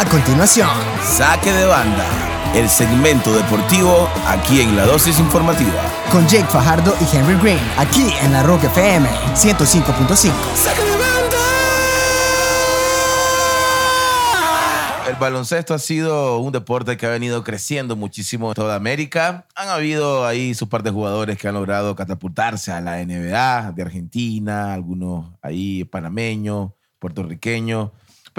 A continuación, Saque de banda, el segmento deportivo aquí en la dosis informativa. con Jake Fajardo y Henry Green, aquí en la Rock FM 105.5. El baloncesto ha sido un deporte que ha venido creciendo muchísimo en toda América. Han habido ahí su par de jugadores que han logrado catapultarse a la NBA de Argentina, algunos ahí panameños, puertorriqueños.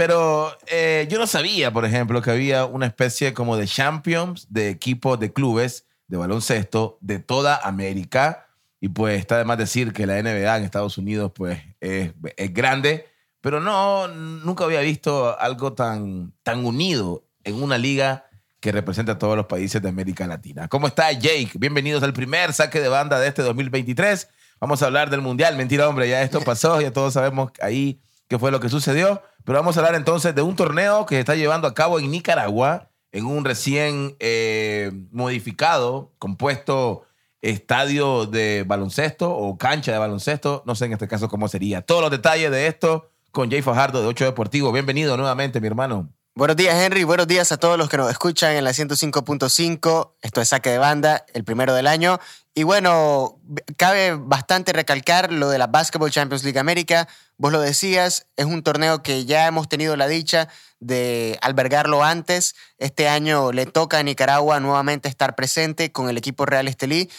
Pero eh, yo no sabía, por ejemplo, que había una especie como de champions de equipos de clubes de baloncesto de toda América. Y pues está de más decir que la NBA en Estados Unidos pues es, es grande, pero no, nunca había visto algo tan, tan unido en una liga que representa a todos los países de América Latina. ¿Cómo está Jake? Bienvenidos al primer saque de banda de este 2023. Vamos a hablar del Mundial. Mentira, hombre, ya esto pasó, ya todos sabemos ahí qué fue lo que sucedió. Pero vamos a hablar entonces de un torneo que se está llevando a cabo en Nicaragua, en un recién eh, modificado, compuesto estadio de baloncesto o cancha de baloncesto. No sé en este caso cómo sería. Todos los detalles de esto con Jay Fajardo de 8 Deportivo. Bienvenido nuevamente, mi hermano. Buenos días, Henry. Buenos días a todos los que nos escuchan en la 105.5. Esto es Saque de Banda, el primero del año. Y bueno, cabe bastante recalcar lo de la Basketball Champions League América. Vos lo decías, es un torneo que ya hemos tenido la dicha de albergarlo antes. Este año le toca a Nicaragua nuevamente estar presente con el equipo Real Estelí.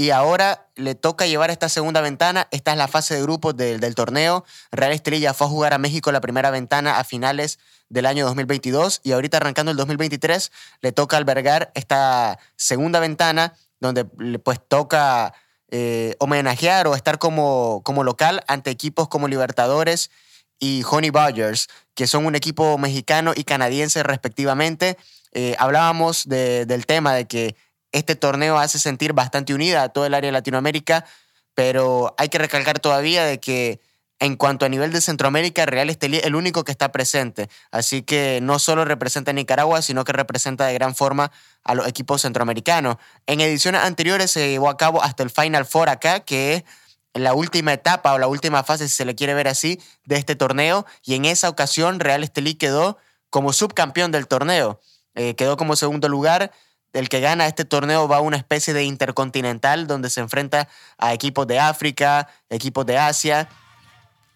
Y ahora le toca llevar esta segunda ventana. Esta es la fase de grupos del, torneo. Real Estelí ya fue a jugar a México la primera ventana a finales del año 2022 y ahorita arrancando el 2023 le toca albergar esta segunda ventana donde pues toca eh, homenajear o estar como, como local ante equipos como Libertadores y Honey Badgers, que son un equipo mexicano y canadiense respectivamente. Eh, hablábamos de- del tema de que este torneo hace sentir bastante unida a todo el área de Latinoamérica, pero hay que recalcar todavía de que en cuanto a nivel de Centroamérica, Real Estelí es el único que está presente. Así que no solo representa a Nicaragua, sino que representa de gran forma a los equipos centroamericanos. En ediciones anteriores se llevó a cabo hasta el Final Four acá, que es la última etapa o la última fase, si se le quiere ver así, de este torneo. Y en esa ocasión, Real Estelí quedó como subcampeón del torneo. Eh, quedó como segundo lugar. El que gana este torneo va a una especie de intercontinental donde se enfrenta a equipos de África, equipos de Asia.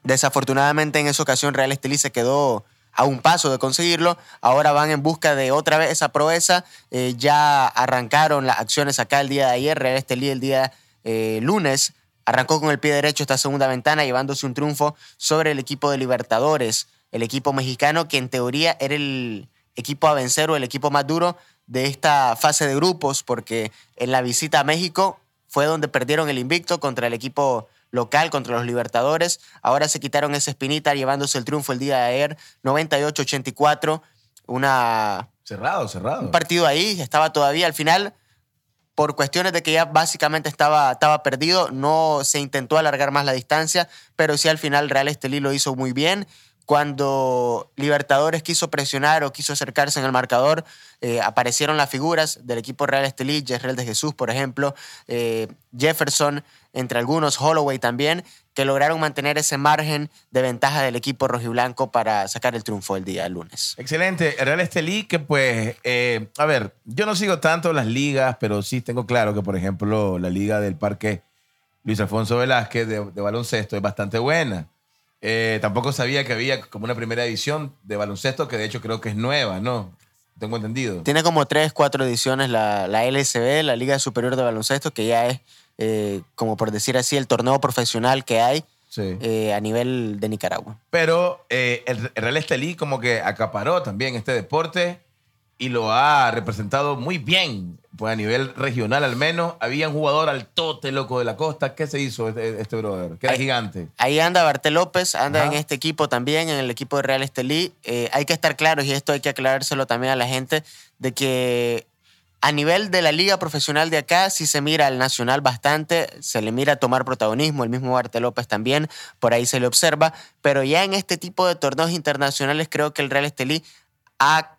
Desafortunadamente en esa ocasión Real Estelí se quedó a un paso de conseguirlo. Ahora van en busca de otra vez esa proeza. Eh, ya arrancaron las acciones acá el día de ayer. Real Estelí el día eh, lunes arrancó con el pie derecho esta segunda ventana llevándose un triunfo sobre el equipo de Libertadores, el equipo mexicano que en teoría era el equipo a vencer o el equipo más duro de esta fase de grupos porque en la visita a México fue donde perdieron el invicto contra el equipo local, contra los Libertadores. Ahora se quitaron esa espinita llevándose el triunfo el día de ayer, 98-84, una Cerrado, cerrado. un partido ahí, estaba todavía al final, por cuestiones de que ya básicamente estaba, estaba perdido, no se intentó alargar más la distancia, pero sí al final Real Estelí lo hizo muy bien. Cuando Libertadores quiso presionar o quiso acercarse en el marcador, eh, aparecieron las figuras del equipo Real Estelí, Jezreel de Jesús, por ejemplo, eh, Jefferson, entre algunos, Holloway también, que lograron mantener ese margen de ventaja del equipo rojiblanco para sacar el triunfo el día lunes. Excelente. El Real Estelí, que pues, eh, a ver, yo no sigo tanto las ligas, pero sí tengo claro que, por ejemplo, la liga del Parque Luis Alfonso Velázquez de baloncesto es bastante buena. Eh, tampoco sabía que había como una primera edición de baloncesto, que de hecho creo que es nueva, ¿no? Tengo entendido. Tiene como tres, cuatro ediciones la, la LSB, la Liga Superior de Baloncesto, que ya es, eh, como por decir así, el torneo profesional que hay Sí. eh, a nivel de Nicaragua. Pero el, el Real Estelí como que acaparó también este deporte y lo ha representado muy bien, pues a nivel regional al menos. Había un jugador al tote loco de la costa. ¿Qué se hizo este, este brother? Que era gigante. Ahí anda Bartel López, anda Ajá. en este equipo también, en el equipo de Real Estelí. Eh, hay que estar claros, y esto hay que aclarárselo también a la gente, de que a nivel de la liga profesional de acá, sí se mira al nacional bastante, se le mira tomar protagonismo, el mismo Bartel López también, por ahí se le observa, pero ya en este tipo de torneos internacionales creo que el Real Estelí ha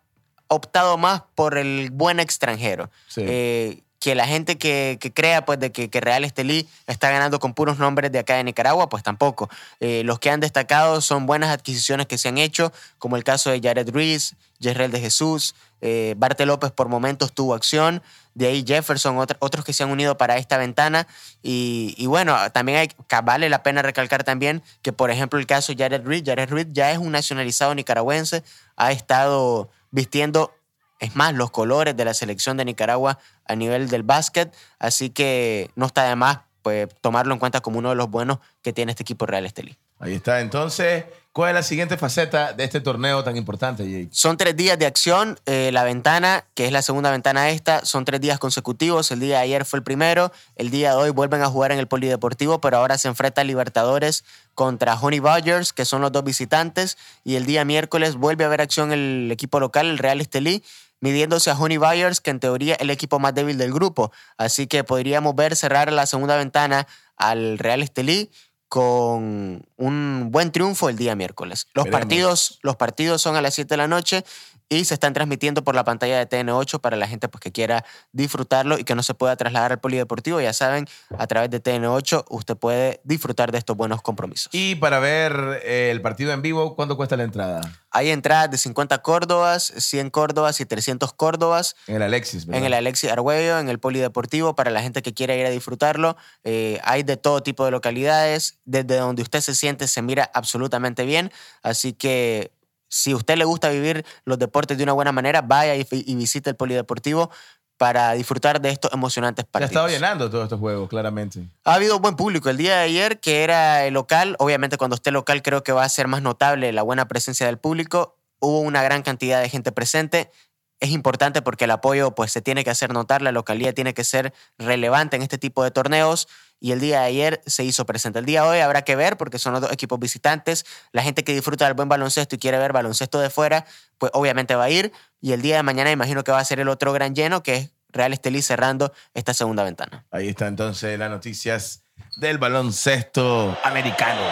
optado más por el buen extranjero. Sí. Eh, que la gente que, que crea pues, de que, que Real Estelí está ganando con puros nombres de acá de Nicaragua, pues tampoco. Eh, los que han destacado son buenas adquisiciones que se han hecho, como el caso de Jared Ruiz, Jerrel de Jesús, eh, Barte López por momentos tuvo acción, de ahí Jefferson, otros que se han unido para esta ventana. Y, bueno, también hay, vale la pena recalcar también que, por ejemplo, el caso de Jared Reed, Jared Reed ya es un nacionalizado nicaragüense, ha estado vistiendo, es más, los colores de la selección de Nicaragua a nivel del básquet, así que no está de más pues, tomarlo en cuenta como uno de los buenos que tiene este equipo Real Estelí. Ahí está, entonces, ¿cuál es la siguiente faceta de este torneo tan importante, Jake? Son tres días de acción. Eh, la ventana, que es la segunda ventana esta, son tres días consecutivos. El día de ayer fue el primero. El día de hoy vuelven a jugar en el Polideportivo, pero ahora se enfrenta a Libertadores contra Honey Badgers, que son los dos visitantes. Y el día miércoles vuelve a haber acción el equipo local, el Real Estelí, midiéndose a Honey Bayers, que en teoría es el equipo más débil del grupo. Así que podríamos ver cerrar la segunda ventana al Real Estelí con un buen triunfo el día miércoles. Los partidos, los partidos son a las 7 de la noche y se están transmitiendo por la pantalla de TN8 para la gente pues, que quiera disfrutarlo y que no se pueda trasladar al polideportivo. Ya saben, a través de TN8 usted puede disfrutar de estos buenos compromisos. Y para ver eh, el partido en vivo, ¿cuánto cuesta la entrada? Hay entradas de 50 Córdobas, 100 Córdobas y 300 Córdobas. En el Alexis, ¿verdad? En el Alexis Argüello, en el Polideportivo, para la gente que quiera ir a disfrutarlo. Eh, hay de todo tipo de localidades. Desde donde usted se siente se mira absolutamente bien. Así que si a usted le gusta vivir los deportes de una buena manera, vaya y, visite el polideportivo para disfrutar de estos emocionantes partidos. Se ha estado llenando todos estos juegos, claramente. Ha habido buen público. El día de ayer, que era el local, obviamente cuando esté local creo que va a ser más notable la buena presencia del público. Hubo una gran cantidad de gente presente. Es importante porque el apoyo pues, se tiene que hacer notar, la localidad tiene que ser relevante en este tipo de torneos y el día de ayer se hizo presente. El día de hoy habrá que ver porque son los dos equipos visitantes. La gente que disfruta del buen baloncesto y quiere ver baloncesto de fuera, pues obviamente va a ir. Y el día de mañana imagino que va a ser el otro gran lleno, que es Real Estelí cerrando esta segunda ventana. Ahí está entonces las noticias del baloncesto americano.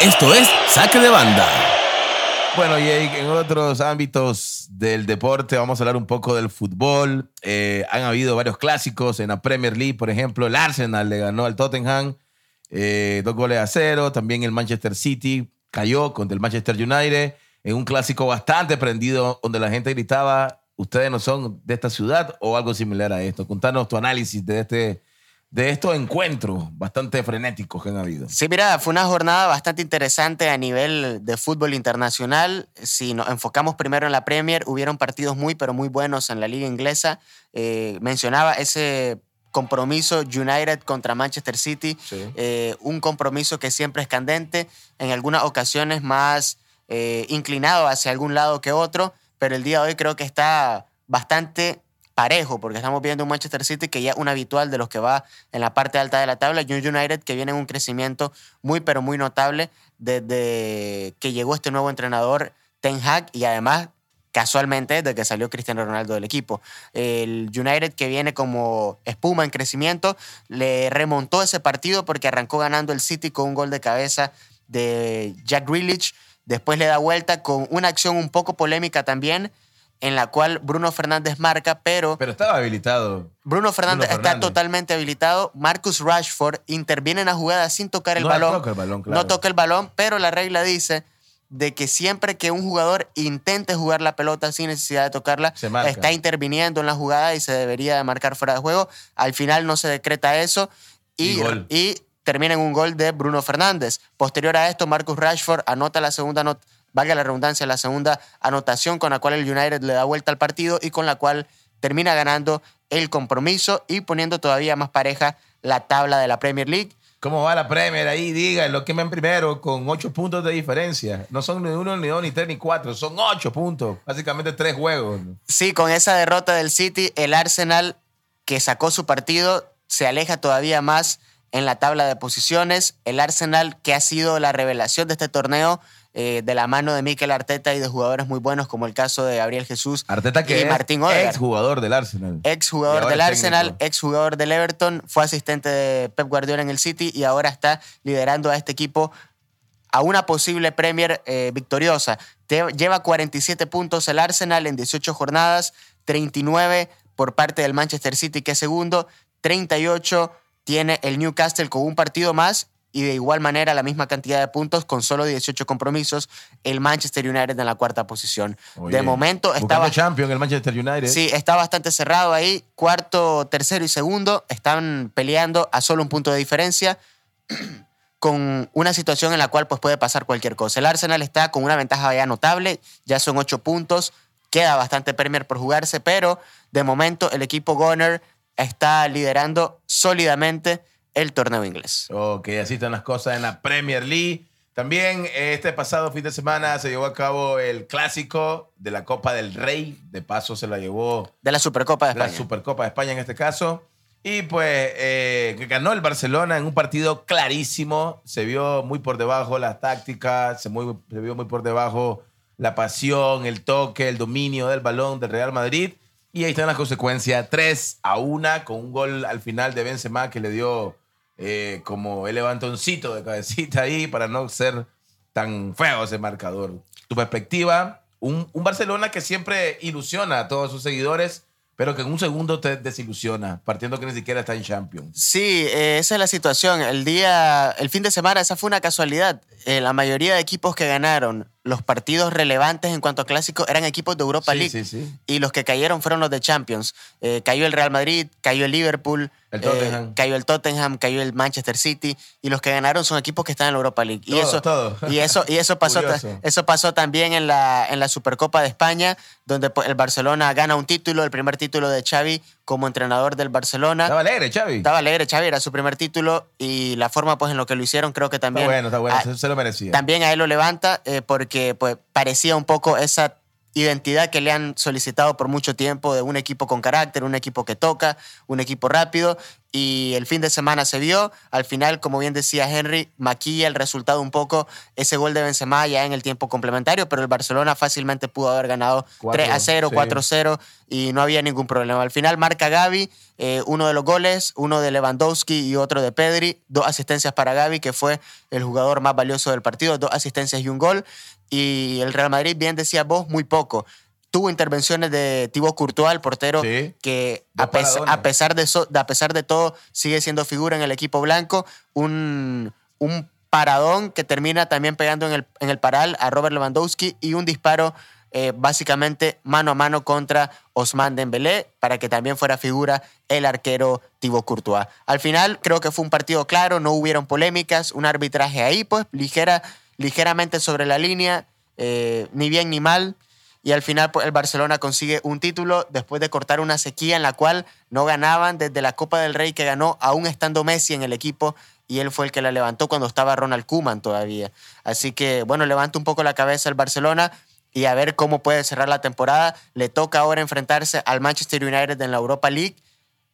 Esto es Saque de Banda. Bueno, y en otros ámbitos del deporte vamos a hablar un poco del fútbol. Eh, han habido varios clásicos en la Premier League, por ejemplo, el Arsenal le ganó al Tottenham eh, dos goles a cero. También el Manchester City cayó contra el Manchester United en un clásico bastante prendido donde la gente gritaba, ustedes no son de esta ciudad o algo similar a esto. Contanos tu análisis de este de estos encuentros bastante frenéticos que han habido. Sí, mira, fue una jornada bastante interesante a nivel de fútbol internacional. Si nos enfocamos primero en la Premier, hubieron partidos muy, pero muy buenos en la liga inglesa. Eh, mencionaba ese compromiso United contra Manchester City, eh, un compromiso que siempre es candente, en algunas ocasiones más eh, inclinado hacia algún lado que otro, pero el día de hoy creo que está bastante parejo, porque estamos viendo un Manchester City que ya es un habitual de los que va en la parte alta de la tabla, y un United que viene en un crecimiento muy, pero muy notable desde que llegó este nuevo entrenador, Ten Hag, y además casualmente desde que salió Cristiano Ronaldo del equipo. El United que viene como espuma en crecimiento, le remontó ese partido porque arrancó ganando el City con un gol de cabeza de Jack Grealish, después le da vuelta con una acción un poco polémica también, en la cual Bruno Fernández marca, pero... Pero estaba habilitado. Bruno Fernández, está totalmente habilitado. Marcus Rashford interviene en la jugada sin tocar el balón. No toca el balón, claro. No toca el balón, pero la regla dice de que siempre que un jugador intente jugar la pelota sin necesidad de tocarla, está interviniendo en la jugada y se debería de marcar fuera de juego. Al final no se decreta eso y, y, termina en un gol de Bruno Fernández. Posterior a esto, Marcus Rashford anota la segunda nota valga la redundancia, la segunda anotación con la cual el United le da vuelta al partido y con la cual termina ganando el compromiso y poniendo todavía más pareja la tabla de la Premier League. ¿Cómo va la Premier ahí? Díganlo, que ven primero con ocho puntos de diferencia. No son ni uno, ni dos, ni tres, ni cuatro. Son ocho puntos. Básicamente tres juegos. Sí, con esa derrota del City, el Arsenal que sacó su partido se aleja todavía más en la tabla de posiciones. El Arsenal que ha sido la revelación de este torneo eh, de la mano de Mikel Arteta y de jugadores muy buenos como el caso de Gabriel Jesús Arteta que y Martín es ex jugador del Arsenal. Ex jugador del Arsenal, ex jugador del Everton, fue asistente de Pep Guardiola en el City y ahora está liderando a este equipo a una posible Premier eh, victoriosa. lleva 47 puntos el Arsenal en 18 jornadas, 39 por parte del Manchester City que es segundo, 38 tiene el Newcastle con un partido más y de igual manera la misma cantidad de puntos con solo 18 compromisos el Manchester United en la cuarta posición. Oye, de momento estaba el Manchester United. Sí, está bastante cerrado ahí. Cuarto, tercero y segundo están peleando a solo un punto de diferencia con una situación en la cual pues, puede pasar cualquier cosa. El Arsenal está con una ventaja ya notable, ya son ocho puntos, queda bastante Premier por jugarse, pero de momento el equipo Gunner está liderando sólidamente el torneo inglés. Ok, así están las cosas en la Premier League. También este pasado fin de semana se llevó a cabo el clásico de la Copa del Rey. De paso se la llevó De la Supercopa de la España. Supercopa de España en este caso. Y pues eh, ganó el Barcelona en un partido clarísimo. Se vio muy por debajo las tácticas, se, muy- se vio muy por debajo la pasión, el toque, el dominio del balón del Real Madrid. Y ahí están las consecuencias. 3 a 1 con un gol al final de Benzema que le dio eh, como el levantoncito de cabecita ahí para no ser tan feo ese marcador. Tu perspectiva, un, un Barcelona que siempre ilusiona a todos sus seguidores, pero que en un segundo te desilusiona, partiendo que ni siquiera está en Champions. Sí, eh, esa es la situación. El día, el fin de semana, esa fue una casualidad. Eh, la mayoría de equipos que ganaron los partidos relevantes en cuanto a clásicos eran equipos de Europa Sí, League. sí, sí. Y los que cayeron fueron los de Champions. Eh, cayó el Real Madrid, cayó el Liverpool, El eh, cayó el Tottenham, cayó el Manchester City. Y los que ganaron son equipos que están en la Europa League. y eso, todo. Y eso, y eso pasó, eso pasó también en la, en la Supercopa de España, donde pues, el Barcelona gana un título, el primer título de Xavi como entrenador del Barcelona. Estaba alegre, Xavi. Estaba alegre, Xavi, era su primer título y la forma pues en lo que lo hicieron creo que Está también... bueno, está bueno, a- se, se lo merecía. también a él lo levanta eh, porque pues parecía un poco esa identidad que le han solicitado por mucho tiempo de un equipo con carácter, un equipo que toca, un equipo rápido y el fin de semana se vio. Al final, como bien decía Henry, maquilla el resultado un poco ese gol de Benzema ya en el tiempo complementario, pero el Barcelona fácilmente pudo haber ganado Cuatro, 3 a 0, sí. 4 a 0 y no había ningún problema. Al final marca Gaby eh, uno de los goles, uno de Lewandowski y otro de Pedri, dos asistencias para Gaby, que fue el jugador más valioso del partido, dos asistencias y un gol. Y el Real Madrid, bien decía vos, muy poco. Tuvo intervenciones de Thibaut Courtois, el portero, Sí. que pes- a pesar de so- a pesar de todo sigue siendo figura en el equipo blanco. Un, un paradón que termina también pegando en el, en el paral a Robert Lewandowski y un disparo eh, básicamente mano a mano contra Osman Dembélé para que también fuera figura el arquero Thibaut Courtois. Al final creo que fue un partido claro, no hubieron polémicas, un arbitraje ahí pues ligera, ligeramente sobre la línea, eh, ni bien ni mal. Y al final pues, el Barcelona consigue un título después de cortar una sequía en la cual no ganaban desde la Copa del Rey que ganó aún estando Messi en el equipo y él fue el que la levantó cuando estaba Ronald Koeman todavía. Así que bueno, levanta un poco la cabeza el Barcelona y a ver cómo puede cerrar la temporada. Le toca ahora enfrentarse al Manchester United en la Europa League.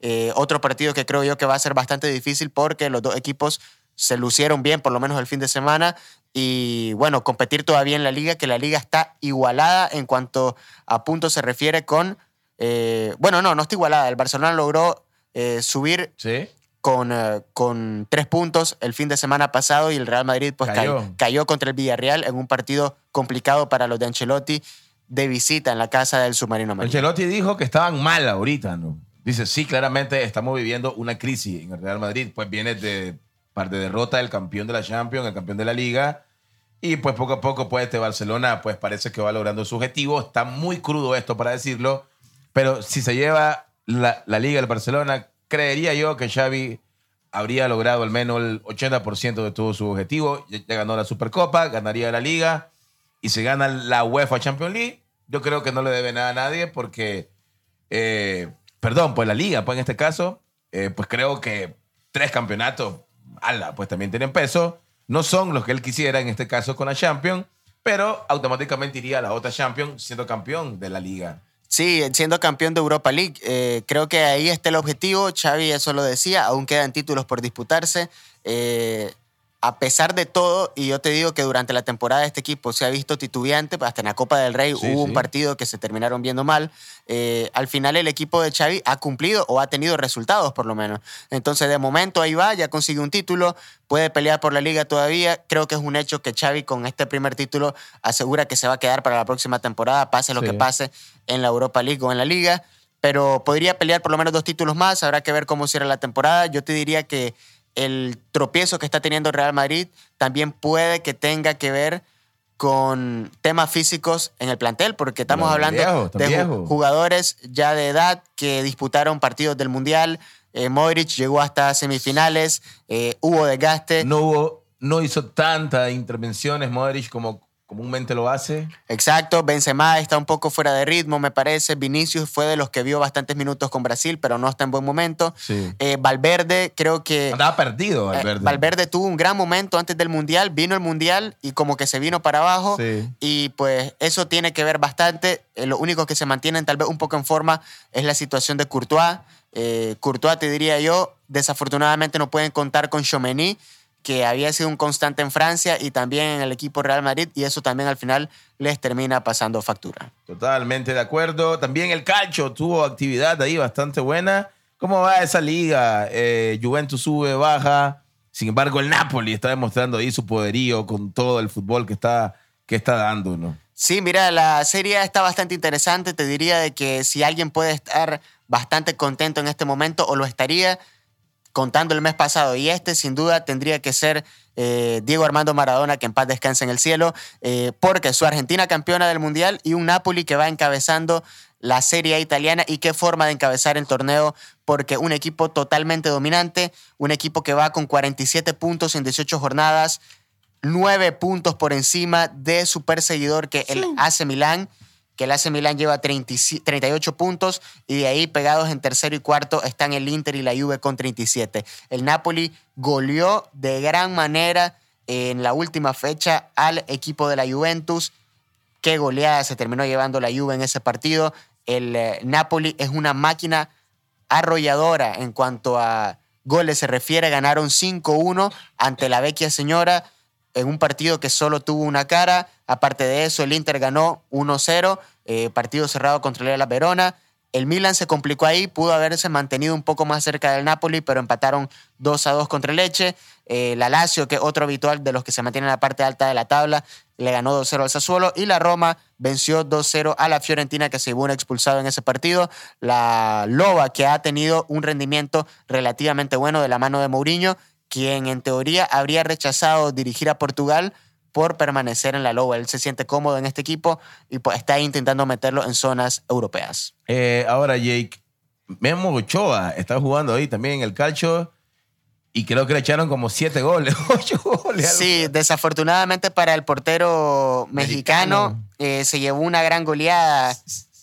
Eh, otro partido que creo yo que va a ser bastante difícil porque los dos equipos se lucieron bien, por lo menos el fin de semana. Y bueno, competir todavía en la liga, que la liga está igualada en cuanto a puntos se refiere con... eh, bueno, no, no está igualada. El Barcelona logró eh, subir Sí. con, eh, con tres puntos el fin de semana pasado y el Real Madrid pues Cayó. cayó. cayó contra el Villarreal en un partido complicado para los de Ancelotti de visita en la casa del submarino amarillo. Ancelotti dijo que estaban mal ahorita, ¿no? Dice, sí, claramente estamos viviendo una crisis en el Real Madrid. Pues viene de par de derrota del campeón de la Champions, el campeón de la Liga. Y pues poco a poco, pues este Barcelona, pues parece que va logrando su objetivo. Está muy crudo esto para decirlo. Pero si se lleva la, la Liga del Barcelona, creería yo que Xavi habría logrado al menos el 80% de todo su objetivo. Ya, ganó la Supercopa, ganaría la Liga. Y si gana la UEFA Champions League, yo creo que no le debe nada a nadie porque eh, perdón, pues la liga, pues en este caso, eh, pues creo que tres campeonatos, ala, pues también tienen peso. No son los que él quisiera en este caso con la Champions, pero automáticamente iría a la otra Champions siendo campeón de la liga. Sí, siendo campeón de Europa League. Eh, creo que ahí está el objetivo. Xavi eso lo decía. Aún quedan títulos por disputarse. Eh, a pesar de todo, y yo te digo que durante la temporada este equipo se ha visto titubeante, hasta en la Copa del Rey Sí, hubo sí. un partido que se terminaron viendo mal. Eh, al final el equipo de Xavi ha cumplido o ha tenido resultados por lo menos. Entonces de momento ahí va, ya consigue un título, puede pelear por la liga todavía. Creo que es un hecho que Xavi con este primer título asegura que se va a quedar para la próxima temporada, pase lo Sí. que pase en la Europa League o en la liga. Pero podría pelear por lo menos dos títulos más, habrá que ver cómo cierra la temporada. Yo te diría que el tropiezo que está teniendo Real Madrid también puede que tenga que ver con temas físicos en el plantel, porque estamos hablando viejo, de viejo. jugadores ya de edad que disputaron partidos del Mundial. Eh, Modric llegó hasta semifinales, eh, hubo desgaste. No hubo, no hizo tantas intervenciones Modric como comúnmente lo hace. Exacto, Benzema está un poco fuera de ritmo, me parece. Vinicius fue de los que vio bastantes minutos con Brasil, pero no está en buen momento. Sí. Eh, Valverde, creo que Andaba perdido, eh, Valverde. Valverde tuvo un gran momento antes del Mundial, vino el Mundial y como que se vino para abajo. Sí. Y pues eso tiene que ver bastante. Eh, Los únicos que se mantienen tal vez un poco en forma es la situación de Courtois. Courtois, te diría yo, desafortunadamente no pueden contar con Chomeny, que había sido un constante en Francia y también en el equipo Real Madrid, y eso también al final les termina pasando factura. Totalmente de acuerdo. También el calcio tuvo actividad ahí bastante buena. ¿Cómo va esa liga? Eh, Juventus sube, baja. Sin embargo, el Napoli está demostrando ahí su poderío con todo el fútbol que está, que está dando, ¿no? Sí, mira, la serie está bastante interesante. Te diría de que si alguien puede estar bastante contento en este momento, o lo estaría contando el mes pasado. Y este, sin duda tendría que ser eh, Diego Armando Maradona, que en paz descanse en el cielo, eh, porque su Argentina campeona del Mundial y un Napoli que va encabezando la Serie A italiana y qué forma de encabezar el torneo, porque un equipo totalmente dominante, un equipo que va con 47 puntos en 18 jornadas, 9 puntos por encima de su perseguidor que el AC Milán, el AC Milán lleva 30 y- 38 puntos y de ahí pegados en tercero y cuarto están el Inter y la Juve con 37. El Napoli goleó de gran manera en la última fecha al equipo de la Juventus. Qué goleada se terminó llevando la Juve en ese partido. El eh, Napoli es una máquina arrolladora en cuanto a goles se refiere. Ganaron 5-1 ante la vecchia señora en un partido que solo tuvo una cara. Aparte de eso, el Inter ganó 1-0, eh, partido cerrado contra La Verona. El Milan se complicó ahí, pudo haberse mantenido un poco más cerca del Napoli, pero empataron 2 a 2 contra el Leche. Eh, la Lazio, que es otro habitual de los que se mantienen en la parte alta de la tabla, le ganó 2-0 al Sassuolo. Y la Roma venció 2-0 a la Fiorentina, que se llevó un expulsado en ese partido. La Loba, que ha tenido un rendimiento relativamente bueno de la mano de Mourinho, quien en teoría habría rechazado dirigir a Portugal por permanecer en la Loba. Él se siente cómodo en este equipo y pues, está intentando meterlo en zonas europeas. Eh, ahora, Jake, Memo Ochoa está jugando ahí también en el calcio y creo que le echaron como siete goles, ocho goles. Sí, desafortunadamente para el portero mexicano, Mexicano. eh, se llevó una gran goleada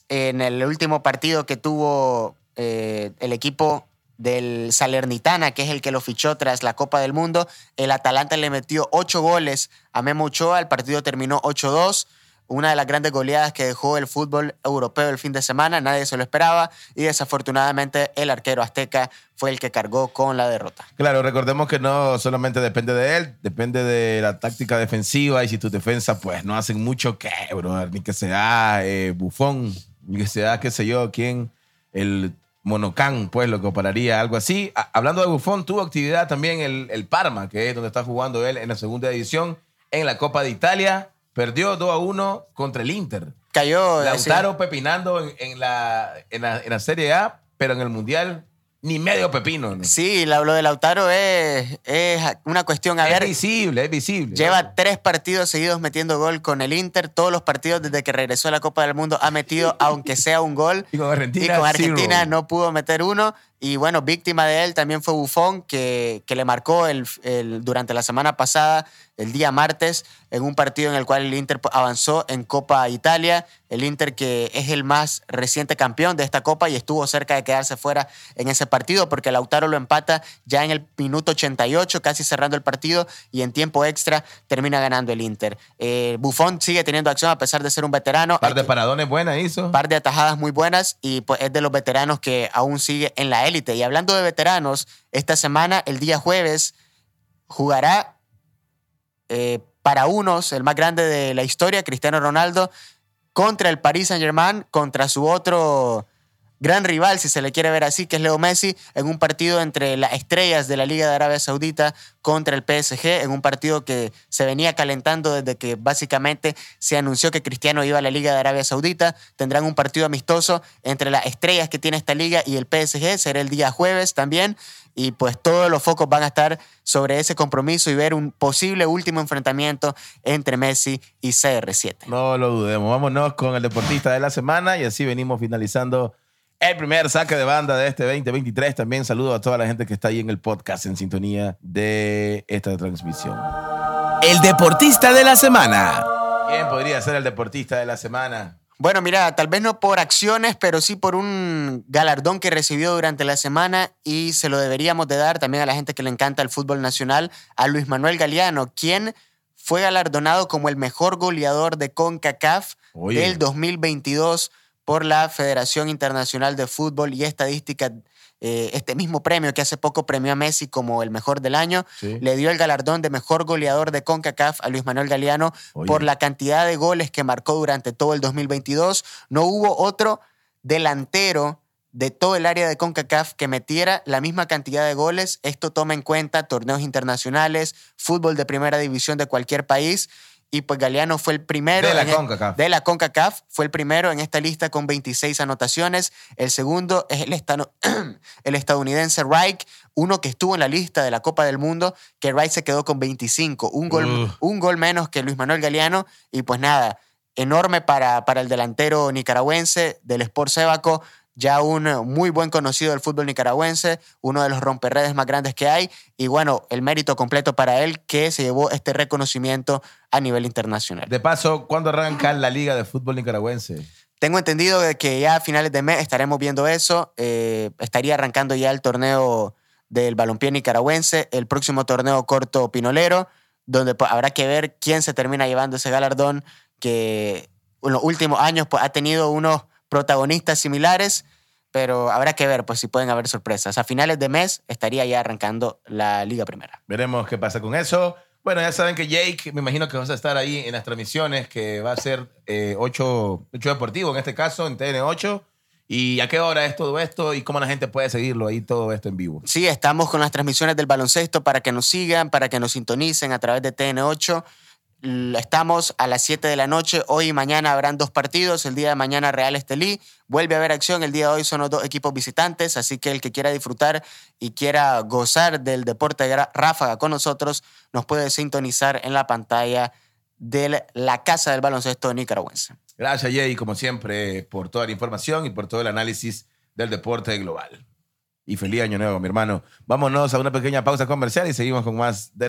en el último partido que tuvo eh, el equipo del Salernitana, que es el que lo fichó tras la Copa del Mundo. El Atalanta le metió ocho goles a Memo Ochoa, el partido terminó 8-2. Una de las grandes goleadas que dejó el fútbol europeo el fin de semana, nadie se lo esperaba y desafortunadamente el arquero azteca fue el que cargó con la derrota. Claro, recordemos que no solamente depende de él, depende de la táctica defensiva y si tus defensas pues no hacen mucho, ¿qué, brother? Ni que sea eh, Bufón, ni que sea, qué sé yo, quién, el Monocán, pues lo que operaría, algo así. A- hablando de Bufón, tuvo actividad también el, el Parma, que es donde está jugando él en la segunda edición en la Copa de Italia. Perdió 2 a 1 contra el Inter. Cayó Lautaro pepinando en, en la, en, la, en la Serie A, pero en el Mundial ni medio pepino. ¿no? Sí, la- lo de Lautaro es, es una cuestión. A es ver, visible, es visible. lleva tres partidos seguidos metiendo gol con el Inter. Todos los partidos desde que regresó a la Copa del Mundo ha metido, aunque sea un gol. Y con Argentina, Y con Argentina no pudo meter uno. Y bueno, víctima de él también fue Bufón, que, que le marcó el, el- durante la semana pasada, el día martes, en un partido en el cual el Inter avanzó en Copa Italia. El Inter que es el más reciente campeón de esta Copa y estuvo cerca de quedarse fuera en ese partido porque Lautaro lo empata ya en el minuto 88, casi cerrando el partido, y en tiempo extra termina ganando el Inter. Eh, Bufón sigue teniendo acción a pesar de ser un veterano. par de que- paradones buenas hizo. par de atajadas muy buenas y pues es de los veteranos que aún sigue en la Y hablando de veteranos, esta semana, el día jueves, jugará eh, para unos, el más grande de la historia, Cristiano Ronaldo, contra el Paris Saint Germain, contra su otro gran rival, si se le quiere ver así, que es Leo Messi, en un partido entre las estrellas de la Liga de Arabia Saudita contra el PSG, en un partido que se venía calentando desde que básicamente se anunció que Cristiano iba a la Liga de Arabia Saudita. Tendrán un partido amistoso entre las estrellas que tiene esta liga y el PSG, será el día jueves también. Y pues todos los focos van a estar sobre ese compromiso y ver un posible último enfrentamiento entre Messi y CR7. No lo dudemos. Vámonos con el deportista de la semana y así venimos finalizando el primer saque de banda de este 2023. También saludo a toda la gente que está ahí en el podcast en sintonía de esta transmisión. El deportista de la semana. ¿Quién podría ser el deportista de la semana? Bueno, mira, tal vez no por acciones, pero sí por un galardón que recibió durante la semana y se lo deberíamos de dar también a la gente que le encanta el fútbol nacional, a Luis Manuel Galeano, quien fue galardonado como el mejor goleador de CONCACAF Oye. del 2022 por la Federación Internacional de Fútbol y Estadística. Eh, este mismo premio que hace poco premió a Messi como el mejor del año, Sí. le dio el galardón de mejor goleador de CONCACAF a Luis Manuel Galeano Oye. por la cantidad de goles que marcó durante todo el 2022. No hubo otro delantero de todo el área de CONCACAF que metiera la misma cantidad de goles. Esto toma en cuenta torneos internacionales, fútbol de primera división de cualquier país. Y pues Galeano fue el primero. De la en e- CONCACAF. De la CONCACAF. Fue el primero en esta lista con 26 anotaciones. El segundo es el, estano- el estadounidense Reich, uno que estuvo en la lista de la Copa del Mundo, que Reich se quedó con 25. Un gol, un gol menos que Luis Manuel Galeano. Y pues nada, enorme para, para el delantero nicaragüense del Sport Sébaco, ya un eh, muy buen conocido del fútbol nicaragüense, uno de los romperredes más grandes que hay, y bueno, el mérito completo para él que se llevó este reconocimiento a nivel internacional. De paso, ¿cuándo arranca la Liga de Fútbol Nicaragüense? Tengo entendido que ya a finales de mes estaremos viendo eso, eh, estaría arrancando ya el torneo del balompié nicaragüense, el próximo torneo corto pinolero, donde pues, habrá que ver quién se termina llevando ese galardón que en los últimos años pues, ha tenido unos protagonistas similares, pero habrá que ver pues, si pueden haber sorpresas. A finales de mes estaría ya arrancando la Liga Primera. Veremos qué pasa con eso. Bueno, ya saben que Jake, me imagino que vas a estar ahí en las transmisiones, que va a ser eh, 8, Deportivo en este caso, en TN8. ¿Y a qué hora es todo esto y cómo la gente puede seguirlo ahí todo esto en vivo? Sí, estamos con las transmisiones del baloncesto para que nos sigan, para que nos sintonicen a través de TN8. Estamos a las 7 de la noche. Hoy y mañana habrán dos partidos. El día de mañana Real Estelí. Vuelve a haber acción. El día de hoy son los dos equipos visitantes. Así que el que quiera disfrutar y quiera gozar del deporte de ráfaga con nosotros, nos puede sintonizar en la pantalla de la Casa del Baloncesto Nicaragüense. Gracias, Jay, como siempre, por toda la información y por todo el análisis del deporte global. Y feliz año nuevo, mi hermano. Vámonos a una pequeña pausa comercial y seguimos con más de